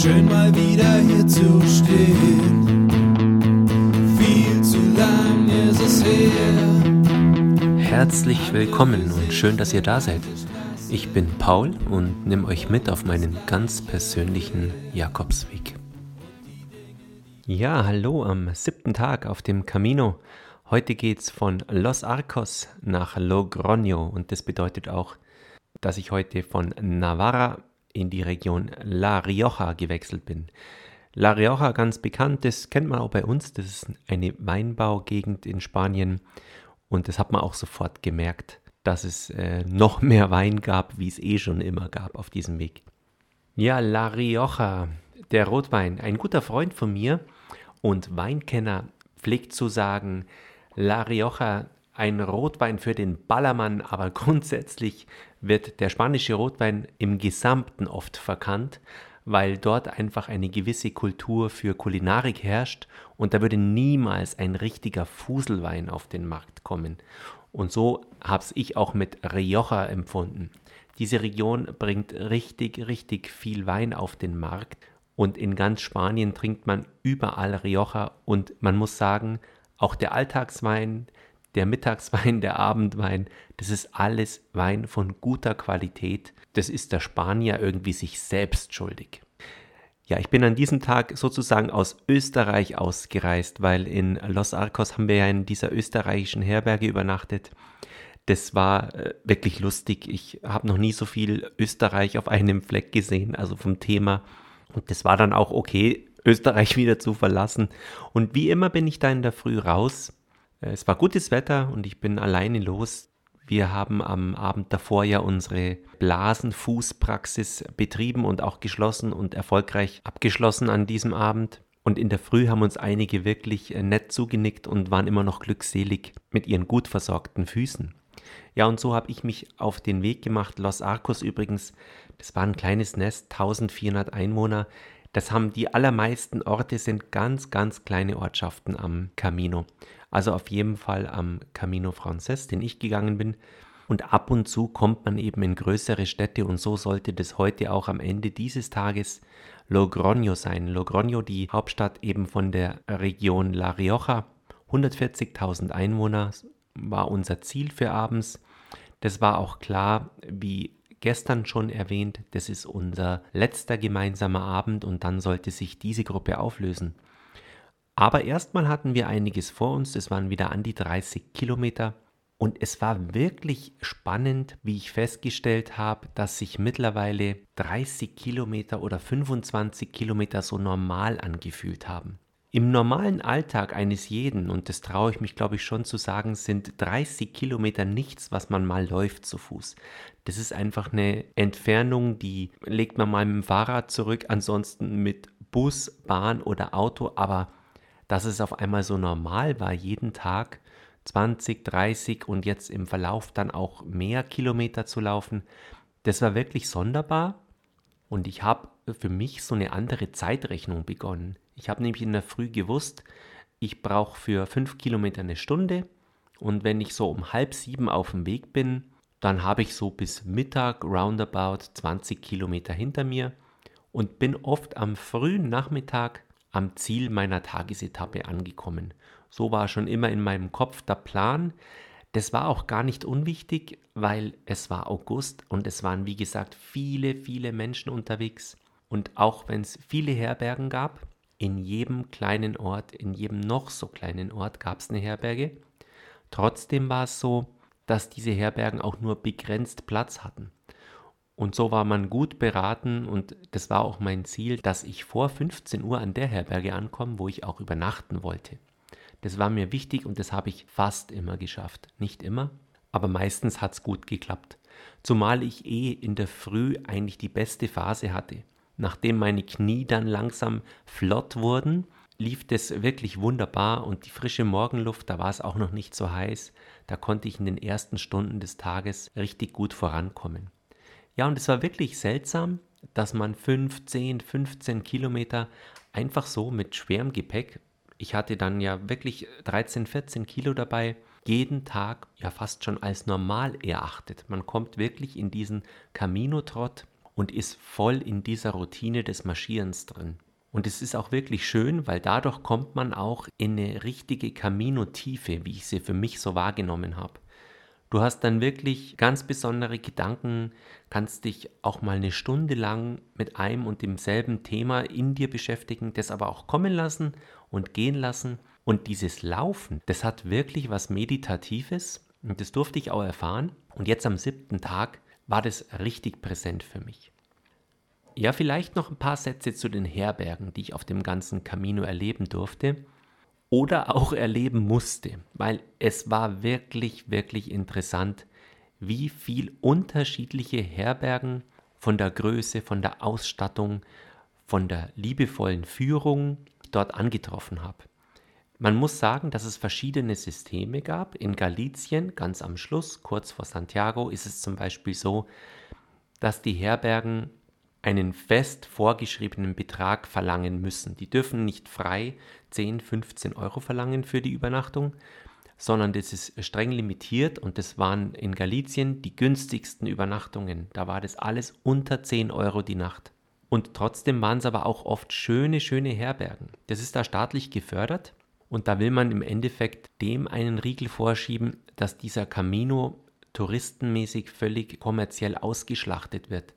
Schön mal wieder hier zu stehen. Viel zu lang ist es her. Herzlich willkommen und schön, dass ihr da seid. Ich bin Paul und nehme euch mit auf meinen ganz persönlichen Jakobsweg. Ja, hallo am siebten Tag auf dem Camino. Heute geht's von Los Arcos nach Logroño und das bedeutet auch, dass ich heute von Navarra in die Region La Rioja gewechselt bin. La Rioja, ganz bekannt, das kennt man auch bei uns. Das ist eine Weinbaugegend in Spanien und das hat man auch sofort gemerkt, dass es äh, noch mehr Wein gab, wie es eh schon immer gab auf diesem Weg. Ja, La Rioja, der Rotwein, ein guter Freund von mir und Weinkenner pflegt zu sagen, La Rioja ein Rotwein für den Ballermann, aber grundsätzlich wird der spanische Rotwein im Gesamten oft verkannt, weil dort einfach eine gewisse Kultur für Kulinarik herrscht und da würde niemals ein richtiger Fuselwein auf den Markt kommen. Und so habe ich auch mit Rioja empfunden. Diese Region bringt richtig, richtig viel Wein auf den Markt und in ganz Spanien trinkt man überall Rioja und man muss sagen, auch der Alltagswein, der Mittagswein, der Abendwein, das ist alles Wein von guter Qualität. Das ist der Spanier irgendwie sich selbst schuldig. Ja, ich bin an diesem Tag sozusagen aus Österreich ausgereist, weil in Los Arcos haben wir ja in dieser österreichischen Herberge übernachtet. Das war äh, wirklich lustig. Ich habe noch nie so viel Österreich auf einem Fleck gesehen, also vom Thema. Und das war dann auch okay, Österreich wieder zu verlassen. Und wie immer bin ich da in der Früh raus es war gutes Wetter und ich bin alleine los. Wir haben am Abend davor ja unsere Blasenfußpraxis betrieben und auch geschlossen und erfolgreich abgeschlossen an diesem Abend. Und in der Früh haben uns einige wirklich äh, nett zugenickt und waren immer noch glückselig mit ihren gut versorgten Füßen. Ja, und so habe ich mich auf den Weg gemacht. Los Arcos übrigens, das war ein kleines Nest, 1400 Einwohner. Das haben die allermeisten Orte, sind ganz, ganz kleine Ortschaften am Camino. Also auf jeden Fall am Camino Frances, den ich gegangen bin. Und ab und zu kommt man eben in größere Städte und so sollte das heute auch am Ende dieses Tages Logroño sein. Logroño, die Hauptstadt eben von der Region La Rioja. 140.000 Einwohner war unser Ziel für abends. Das war auch klar, wie gestern schon erwähnt, das ist unser letzter gemeinsamer Abend und dann sollte sich diese Gruppe auflösen. Aber erstmal hatten wir einiges vor uns, es waren wieder an die 30 Kilometer. Und es war wirklich spannend, wie ich festgestellt habe, dass sich mittlerweile 30 Kilometer oder 25 Kilometer so normal angefühlt haben. Im normalen Alltag eines jeden, und das traue ich mich glaube ich schon zu sagen, sind 30 Kilometer nichts, was man mal läuft zu Fuß. Das ist einfach eine Entfernung, die legt man mal mit dem Fahrrad zurück, ansonsten mit Bus, Bahn oder Auto, aber dass es auf einmal so normal war, jeden Tag 20, 30 und jetzt im Verlauf dann auch mehr Kilometer zu laufen, das war wirklich sonderbar. Und ich habe für mich so eine andere Zeitrechnung begonnen. Ich habe nämlich in der Früh gewusst, ich brauche für fünf Kilometer eine Stunde. Und wenn ich so um halb sieben auf dem Weg bin, dann habe ich so bis Mittag roundabout 20 Kilometer hinter mir und bin oft am frühen Nachmittag am Ziel meiner Tagesetappe angekommen. So war schon immer in meinem Kopf der Plan. Das war auch gar nicht unwichtig, weil es war August und es waren, wie gesagt, viele, viele Menschen unterwegs. Und auch wenn es viele Herbergen gab, in jedem kleinen Ort, in jedem noch so kleinen Ort gab es eine Herberge. Trotzdem war es so, dass diese Herbergen auch nur begrenzt Platz hatten. Und so war man gut beraten und das war auch mein Ziel, dass ich vor 15 Uhr an der Herberge ankomme, wo ich auch übernachten wollte. Das war mir wichtig und das habe ich fast immer geschafft. Nicht immer, aber meistens hat es gut geklappt. Zumal ich eh in der Früh eigentlich die beste Phase hatte. Nachdem meine Knie dann langsam flott wurden, lief das wirklich wunderbar und die frische Morgenluft, da war es auch noch nicht so heiß, da konnte ich in den ersten Stunden des Tages richtig gut vorankommen. Ja, und es war wirklich seltsam, dass man 15, 15 Kilometer einfach so mit schwerem Gepäck, ich hatte dann ja wirklich 13, 14 Kilo dabei, jeden Tag ja fast schon als normal erachtet. Man kommt wirklich in diesen Camino-Trott und ist voll in dieser Routine des Marschierens drin. Und es ist auch wirklich schön, weil dadurch kommt man auch in eine richtige Camino-Tiefe, wie ich sie für mich so wahrgenommen habe. Du hast dann wirklich ganz besondere Gedanken, kannst dich auch mal eine Stunde lang mit einem und demselben Thema in dir beschäftigen, das aber auch kommen lassen und gehen lassen. Und dieses Laufen, das hat wirklich was Meditatives und das durfte ich auch erfahren. Und jetzt am siebten Tag war das richtig präsent für mich. Ja, vielleicht noch ein paar Sätze zu den Herbergen, die ich auf dem ganzen Camino erleben durfte oder auch erleben musste, weil es war wirklich, wirklich interessant, wie viel unterschiedliche Herbergen von der Größe, von der Ausstattung, von der liebevollen Führung dort angetroffen habe. Man muss sagen, dass es verschiedene Systeme gab. In Galizien, ganz am Schluss, kurz vor Santiago, ist es zum Beispiel so, dass die Herbergen einen fest vorgeschriebenen Betrag verlangen müssen. Die dürfen nicht frei 10, 15 Euro verlangen für die Übernachtung, sondern das ist streng limitiert und das waren in Galizien die günstigsten Übernachtungen. Da war das alles unter 10 Euro die Nacht. Und trotzdem waren es aber auch oft schöne, schöne Herbergen. Das ist da staatlich gefördert und da will man im Endeffekt dem einen Riegel vorschieben, dass dieser Camino touristenmäßig völlig kommerziell ausgeschlachtet wird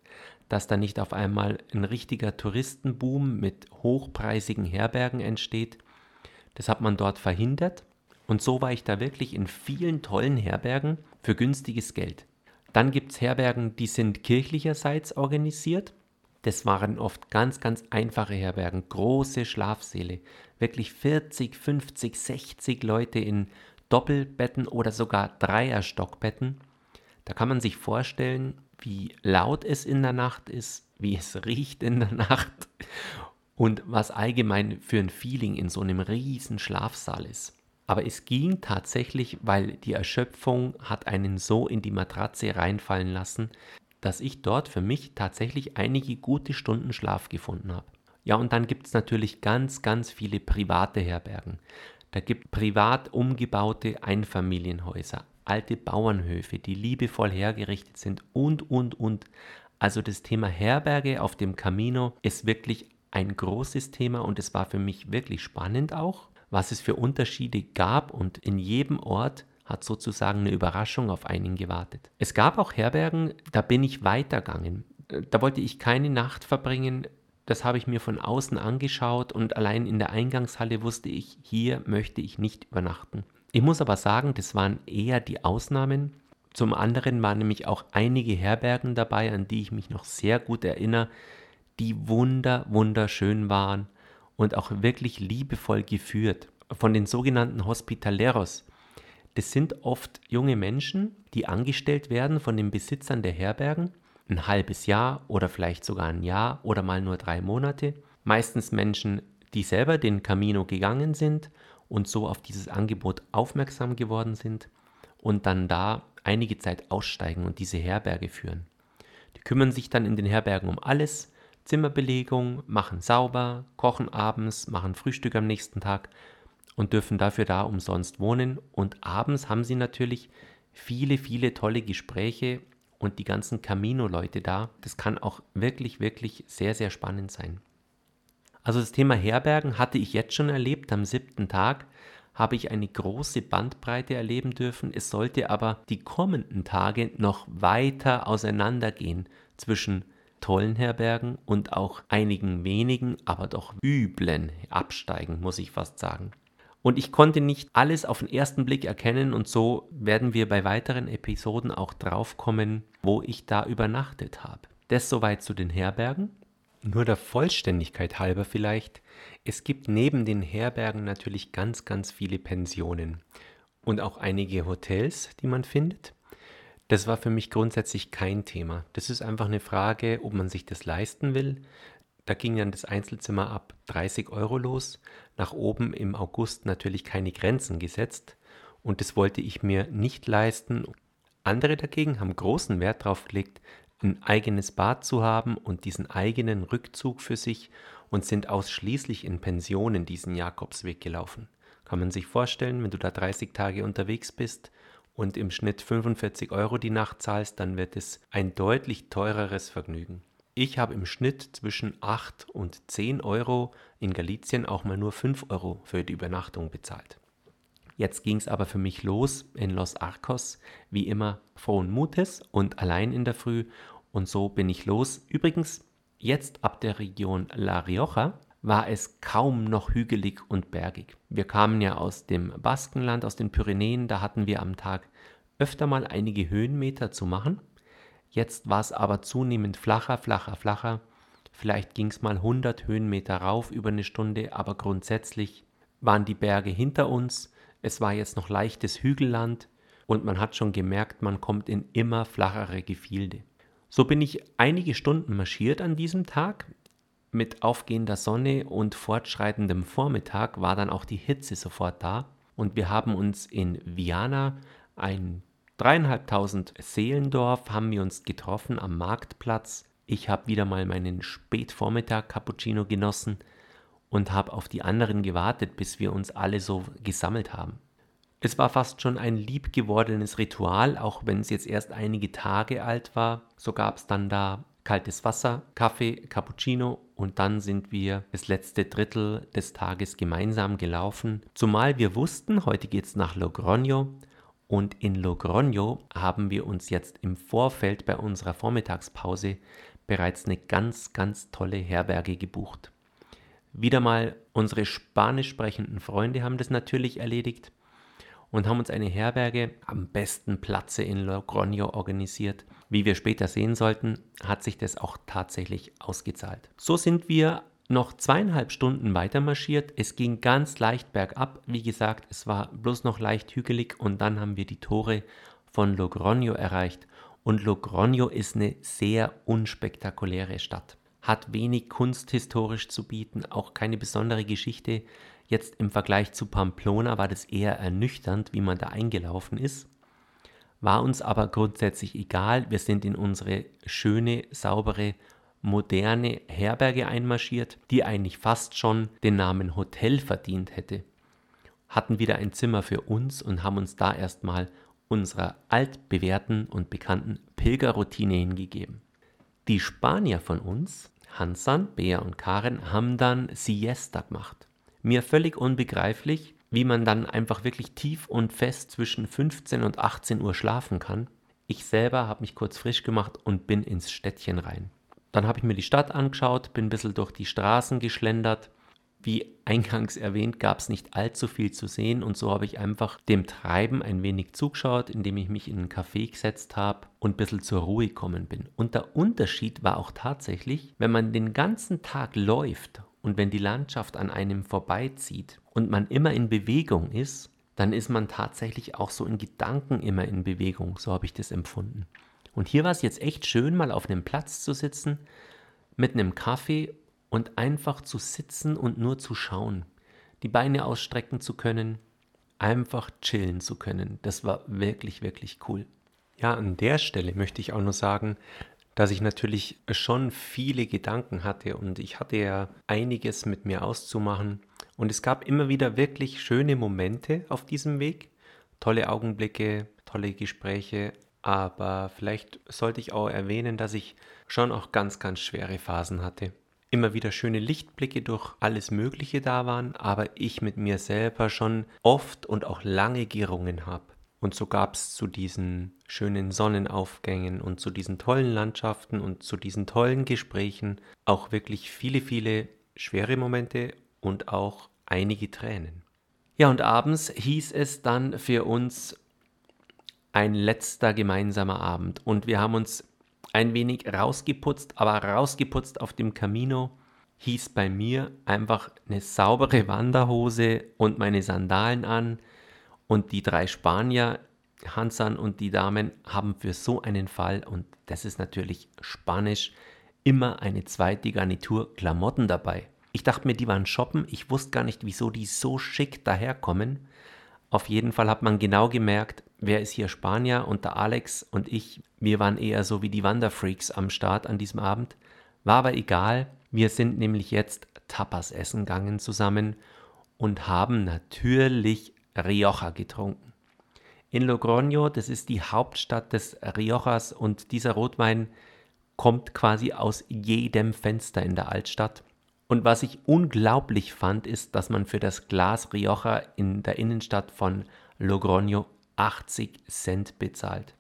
dass da nicht auf einmal ein richtiger Touristenboom mit hochpreisigen Herbergen entsteht. Das hat man dort verhindert und so war ich da wirklich in vielen tollen Herbergen für günstiges Geld. Dann gibt es Herbergen, die sind kirchlicherseits organisiert. Das waren oft ganz, ganz einfache Herbergen, große Schlafsäle, wirklich 40, 50, 60 Leute in Doppelbetten oder sogar Dreierstockbetten. Da kann man sich vorstellen, wie laut es in der Nacht ist, wie es riecht in der Nacht und was allgemein für ein Feeling in so einem riesen Schlafsaal ist. Aber es ging tatsächlich, weil die Erschöpfung hat einen so in die Matratze reinfallen lassen, dass ich dort für mich tatsächlich einige gute Stunden Schlaf gefunden habe. Ja, und dann gibt es natürlich ganz, ganz viele private Herbergen. Da gibt privat umgebaute Einfamilienhäuser, alte Bauernhöfe, die liebevoll hergerichtet sind und, und, und. Also das Thema Herberge auf dem Camino ist wirklich ein großes Thema und es war für mich wirklich spannend auch, was es für Unterschiede gab und in jedem Ort hat sozusagen eine Überraschung auf einen gewartet. Es gab auch Herbergen, da bin ich weitergegangen. Da wollte ich keine Nacht verbringen. Das habe ich mir von außen angeschaut und allein in der Eingangshalle wusste ich, hier möchte ich nicht übernachten. Ich muss aber sagen, das waren eher die Ausnahmen. Zum anderen waren nämlich auch einige Herbergen dabei, an die ich mich noch sehr gut erinnere, die wunder, wunderschön waren und auch wirklich liebevoll geführt. Von den sogenannten Hospitaleros. Das sind oft junge Menschen, die angestellt werden von den Besitzern der Herbergen. Ein halbes Jahr oder vielleicht sogar ein Jahr oder mal nur drei Monate. Meistens Menschen, die selber den Camino gegangen sind und so auf dieses Angebot aufmerksam geworden sind und dann da einige Zeit aussteigen und diese Herberge führen. Die kümmern sich dann in den Herbergen um alles, Zimmerbelegung, machen sauber, kochen abends, machen Frühstück am nächsten Tag und dürfen dafür da umsonst wohnen. Und abends haben sie natürlich viele, viele tolle Gespräche und die ganzen Camino-Leute da. Das kann auch wirklich, wirklich sehr, sehr spannend sein. Also das Thema Herbergen hatte ich jetzt schon erlebt. Am siebten Tag habe ich eine große Bandbreite erleben dürfen. Es sollte aber die kommenden Tage noch weiter auseinandergehen zwischen tollen Herbergen und auch einigen wenigen, aber doch üblen Absteigen, muss ich fast sagen. Und ich konnte nicht alles auf den ersten Blick erkennen und so werden wir bei weiteren Episoden auch draufkommen, wo ich da übernachtet habe. Das soweit zu den Herbergen. Nur der Vollständigkeit halber vielleicht, es gibt neben den Herbergen natürlich ganz, ganz viele Pensionen und auch einige Hotels, die man findet. Das war für mich grundsätzlich kein Thema. Das ist einfach eine Frage, ob man sich das leisten will. Da ging dann das Einzelzimmer ab 30 Euro los, nach oben im August natürlich keine Grenzen gesetzt und das wollte ich mir nicht leisten. Andere dagegen haben großen Wert darauf gelegt, ein eigenes Bad zu haben und diesen eigenen Rückzug für sich und sind ausschließlich in Pensionen diesen Jakobsweg gelaufen. Kann man sich vorstellen, wenn du da 30 Tage unterwegs bist und im Schnitt 45 Euro die Nacht zahlst, dann wird es ein deutlich teureres Vergnügen. Ich habe im Schnitt zwischen 8 und 10 Euro, in Galizien auch mal nur 5 Euro für die Übernachtung bezahlt. Jetzt ging es aber für mich los in Los Arcos, wie immer frohen Mutes und allein in der Früh und so bin ich los. Übrigens, jetzt ab der Region La Rioja war es kaum noch hügelig und bergig. Wir kamen ja aus dem Baskenland, aus den Pyrenäen, da hatten wir am Tag öfter mal einige Höhenmeter zu machen Jetzt war es aber zunehmend flacher, flacher, flacher. Vielleicht ging es mal 100 Höhenmeter rauf über eine Stunde, aber grundsätzlich waren die Berge hinter uns. Es war jetzt noch leichtes Hügelland und man hat schon gemerkt, man kommt in immer flachere Gefilde. So bin ich einige Stunden marschiert an diesem Tag. Mit aufgehender Sonne und fortschreitendem Vormittag war dann auch die Hitze sofort da und wir haben uns in Viana, ein dreieinhalbtausend Seelendorf haben wir uns getroffen am Marktplatz. Ich habe wieder mal meinen Spätvormittag Cappuccino genossen und habe auf die anderen gewartet, bis wir uns alle so gesammelt haben. Es war fast schon ein liebgewordenes Ritual, auch wenn es jetzt erst einige Tage alt war. So gab es dann da kaltes Wasser, Kaffee, Cappuccino und dann sind wir das letzte Drittel des Tages gemeinsam gelaufen. Zumal wir wussten, heute geht es nach Logroño und in Logroño haben wir uns jetzt im Vorfeld bei unserer Vormittagspause bereits eine ganz, ganz tolle Herberge gebucht. Wieder mal unsere spanisch sprechenden Freunde haben das natürlich erledigt und haben uns eine Herberge am besten Platze in Logroño organisiert. Wie wir später sehen sollten, hat sich das auch tatsächlich ausgezahlt. So sind wir noch zweieinhalb Stunden weiter marschiert. Es ging ganz leicht bergab. Wie gesagt, es war bloß noch leicht hügelig und dann haben wir die Tore von Logroño erreicht. Und Logroño ist eine sehr unspektakuläre Stadt. Hat wenig kunsthistorisch zu bieten, auch keine besondere Geschichte. Jetzt im Vergleich zu Pamplona war das eher ernüchternd, wie man da eingelaufen ist. War uns aber grundsätzlich egal. Wir sind in unsere schöne, saubere moderne Herberge einmarschiert, die eigentlich fast schon den Namen Hotel verdient hätte. Hatten wieder ein Zimmer für uns und haben uns da erstmal unserer altbewährten und bekannten Pilgerroutine hingegeben. Die Spanier von uns, Hansan, Bea und Karen, haben dann Siesta gemacht. Mir völlig unbegreiflich, wie man dann einfach wirklich tief und fest zwischen 15 und 18 Uhr schlafen kann. Ich selber habe mich kurz frisch gemacht und bin ins Städtchen rein. Dann habe ich mir die Stadt angeschaut, bin ein bisschen durch die Straßen geschlendert. Wie eingangs erwähnt, gab es nicht allzu viel zu sehen und so habe ich einfach dem Treiben ein wenig zugeschaut, indem ich mich in einen Café gesetzt habe und ein bisschen zur Ruhe gekommen bin. Und der Unterschied war auch tatsächlich, wenn man den ganzen Tag läuft und wenn die Landschaft an einem vorbeizieht und man immer in Bewegung ist, dann ist man tatsächlich auch so in Gedanken immer in Bewegung, so habe ich das empfunden. Und hier war es jetzt echt schön, mal auf einem Platz zu sitzen, mit einem Kaffee und einfach zu sitzen und nur zu schauen. Die Beine ausstrecken zu können, einfach chillen zu können. Das war wirklich, wirklich cool. Ja, an der Stelle möchte ich auch nur sagen, dass ich natürlich schon viele Gedanken hatte und ich hatte ja einiges mit mir auszumachen. Und es gab immer wieder wirklich schöne Momente auf diesem Weg, tolle Augenblicke, tolle Gespräche, aber vielleicht sollte ich auch erwähnen, dass ich schon auch ganz, ganz schwere Phasen hatte. Immer wieder schöne Lichtblicke durch alles Mögliche da waren, aber ich mit mir selber schon oft und auch lange gerungen habe. Und so gab es zu diesen schönen Sonnenaufgängen und zu diesen tollen Landschaften und zu diesen tollen Gesprächen auch wirklich viele, viele schwere Momente und auch einige Tränen. Ja, und abends hieß es dann für uns ein letzter gemeinsamer Abend und wir haben uns ein wenig rausgeputzt, aber rausgeputzt auf dem Camino hieß bei mir einfach eine saubere Wanderhose und meine Sandalen an und die drei Spanier, Hansan und die Damen, haben für so einen Fall, und das ist natürlich Spanisch, immer eine zweite Garnitur Klamotten dabei. Ich dachte mir, die waren shoppen, ich wusste gar nicht, wieso die so schick daherkommen. Auf jeden Fall hat man genau gemerkt, wer ist hier Spanier und der Alex und ich, wir waren eher so wie die Wanderfreaks am Start an diesem Abend. War aber egal, wir sind nämlich jetzt Tapas essen gegangen zusammen und haben natürlich Rioja getrunken. In Logroño, das ist die Hauptstadt des Riojas und dieser Rotwein kommt quasi aus jedem Fenster in der Altstadt. Und was ich unglaublich fand, ist, dass man für das Glas Rioja in der Innenstadt von Logroño 80 Cent bezahlt.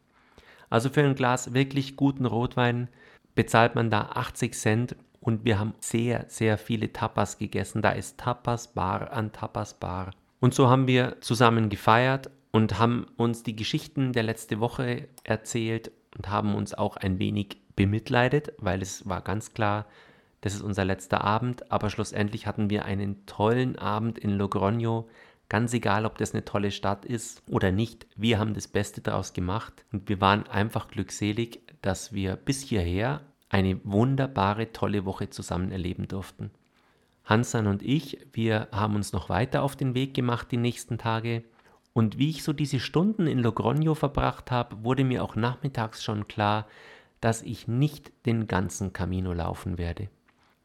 Also für ein Glas wirklich guten Rotwein bezahlt man da 80 Cent und wir haben sehr, sehr viele Tapas gegessen. Da ist Tapas Bar an Tapas Bar. Und so haben wir zusammen gefeiert und haben uns die Geschichten der letzten Woche erzählt und haben uns auch ein wenig bemitleidet, weil es war ganz klar, das ist unser letzter Abend, aber schlussendlich hatten wir einen tollen Abend in Logroño. Ganz egal, ob das eine tolle Stadt ist oder nicht, wir haben das Beste daraus gemacht und wir waren einfach glückselig, dass wir bis hierher eine wunderbare, tolle Woche zusammen erleben durften. Hansan und ich, wir haben uns noch weiter auf den Weg gemacht die nächsten Tage. Und wie ich so diese Stunden in Logroño verbracht habe, wurde mir auch nachmittags schon klar, dass ich nicht den ganzen Camino laufen werde.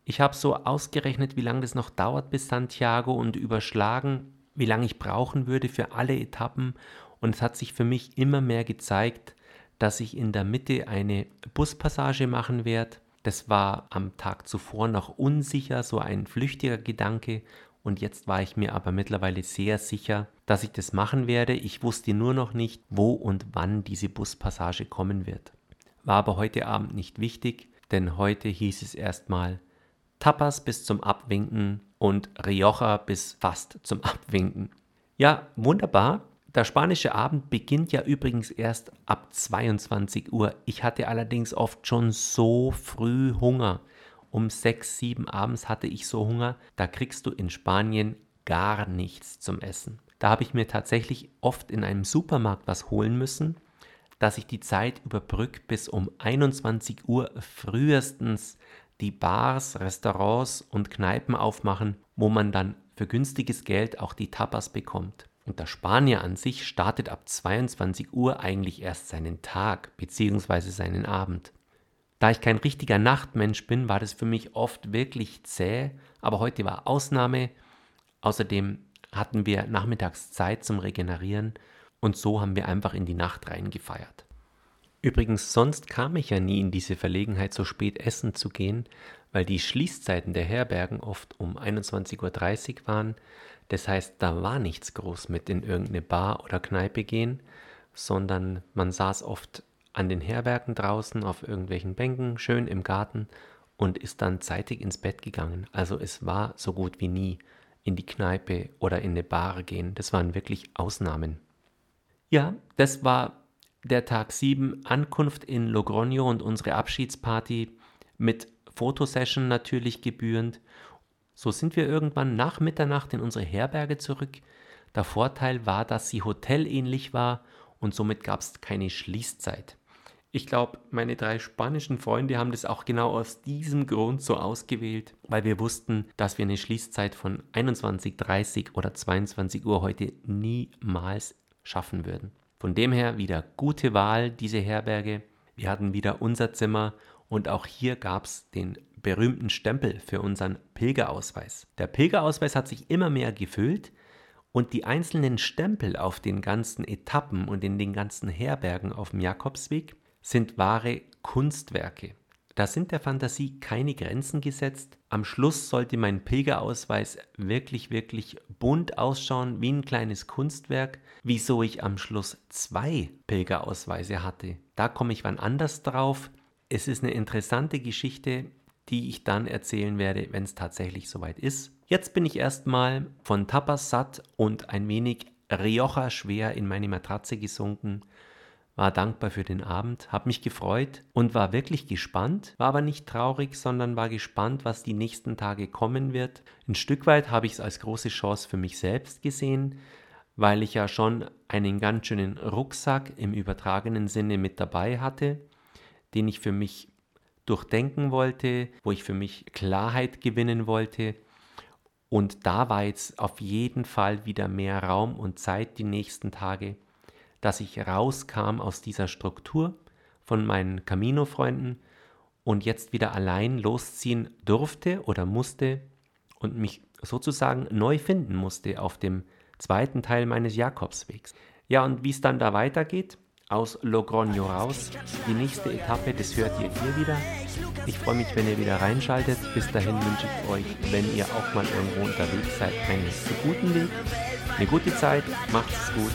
Ich habe so ausgerechnet, wie lange es noch dauert bis Santiago und überschlagen, wie lange ich brauchen würde für alle Etappen. Und es hat sich für mich immer mehr gezeigt, dass ich in der Mitte eine Buspassage machen werde. Das war am Tag zuvor noch unsicher, so ein flüchtiger Gedanke. Und jetzt war ich mir aber mittlerweile sehr sicher, dass ich das machen werde. Ich wusste nur noch nicht, wo und wann diese Buspassage kommen wird. War aber heute Abend nicht wichtig, denn heute hieß es erstmal Tapas bis zum Abwinken und Rioja bis fast zum Abwinken. Ja, wunderbar. Der spanische Abend beginnt ja übrigens erst ab 22 Uhr. Ich hatte allerdings oft schon so früh Hunger. Um 6, 7 abends hatte ich so Hunger, da kriegst du in Spanien gar nichts zum Essen. Da habe ich mir tatsächlich oft in einem Supermarkt was holen müssen, dass ich die Zeit überbrücke, bis um 21 Uhr frühestens die Bars, Restaurants und Kneipen aufmachen, wo man dann für günstiges Geld auch die Tapas bekommt. Und der Spanier an sich startet ab 22 Uhr eigentlich erst seinen Tag bzw. seinen Abend. Da ich kein richtiger Nachtmensch bin, war das für mich oft wirklich zäh, aber heute war Ausnahme. Außerdem hatten wir nachmittags Zeit zum Regenerieren und so haben wir einfach in die Nacht reingefeiert. Übrigens, sonst kam ich ja nie in diese Verlegenheit, so spät essen zu gehen, weil die Schließzeiten der Herbergen oft um 21.30 Uhr waren. Das heißt, da war nichts groß mit in irgendeine Bar oder Kneipe gehen, sondern man saß oft an den Herbergen draußen auf irgendwelchen Bänken, schön im Garten und ist dann zeitig ins Bett gegangen. Also es war so gut wie nie in die Kneipe oder in eine Bar gehen. Das waren wirklich Ausnahmen. Ja, das war der Tag 7, Ankunft in Logroño und unsere Abschiedsparty mit Fotosession natürlich gebührend. So sind wir irgendwann nach Mitternacht in unsere Herberge zurück. Der Vorteil war, dass sie hotelähnlich war und somit gab es keine Schließzeit. Ich glaube, meine drei spanischen Freunde haben das auch genau aus diesem Grund so ausgewählt, weil wir wussten, dass wir eine Schließzeit von 21.30 oder 22 Uhr heute niemals schaffen würden. Von dem her wieder gute Wahl, diese Herberge. Wir hatten wieder unser Zimmer und auch hier gab es den berühmten Stempel für unseren Pilgerausweis. Der Pilgerausweis hat sich immer mehr gefüllt und die einzelnen Stempel auf den ganzen Etappen und in den ganzen Herbergen auf dem Jakobsweg sind wahre Kunstwerke. Da sind der Fantasie keine Grenzen gesetzt. Am Schluss sollte mein Pilgerausweis wirklich, wirklich bunt ausschauen, wie ein kleines Kunstwerk. Wieso ich am Schluss zwei Pilgerausweise hatte, da komme ich wann anders drauf. Es ist eine interessante Geschichte, die ich dann erzählen werde, wenn es tatsächlich soweit ist. Jetzt bin ich erstmal von Tapas satt und ein wenig Rioja schwer in meine Matratze gesunken war dankbar für den Abend, habe mich gefreut und war wirklich gespannt, war aber nicht traurig, sondern war gespannt, was die nächsten Tage kommen wird. Ein Stück weit habe ich es als große Chance für mich selbst gesehen, weil ich ja schon einen ganz schönen Rucksack im übertragenen Sinne mit dabei hatte, den ich für mich durchdenken wollte, wo ich für mich Klarheit gewinnen wollte. Und da war jetzt auf jeden Fall wieder mehr Raum und Zeit die nächsten Tage dass ich rauskam aus dieser Struktur von meinen Camino-Freunden und jetzt wieder allein losziehen durfte oder musste und mich sozusagen neu finden musste auf dem zweiten Teil meines Jakobswegs. Ja, und wie es dann da weitergeht, aus Logroño raus. Die nächste Etappe, das hört ihr hier wieder. Ich freue mich, wenn ihr wieder reinschaltet. Bis dahin wünsche ich euch, wenn ihr auch mal irgendwo unterwegs seid, einen guten Weg, eine gute Zeit, macht es gut,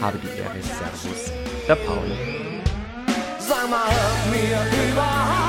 habe die Ehre, Servus, der Paul. Sag mal, hört mir überhaupt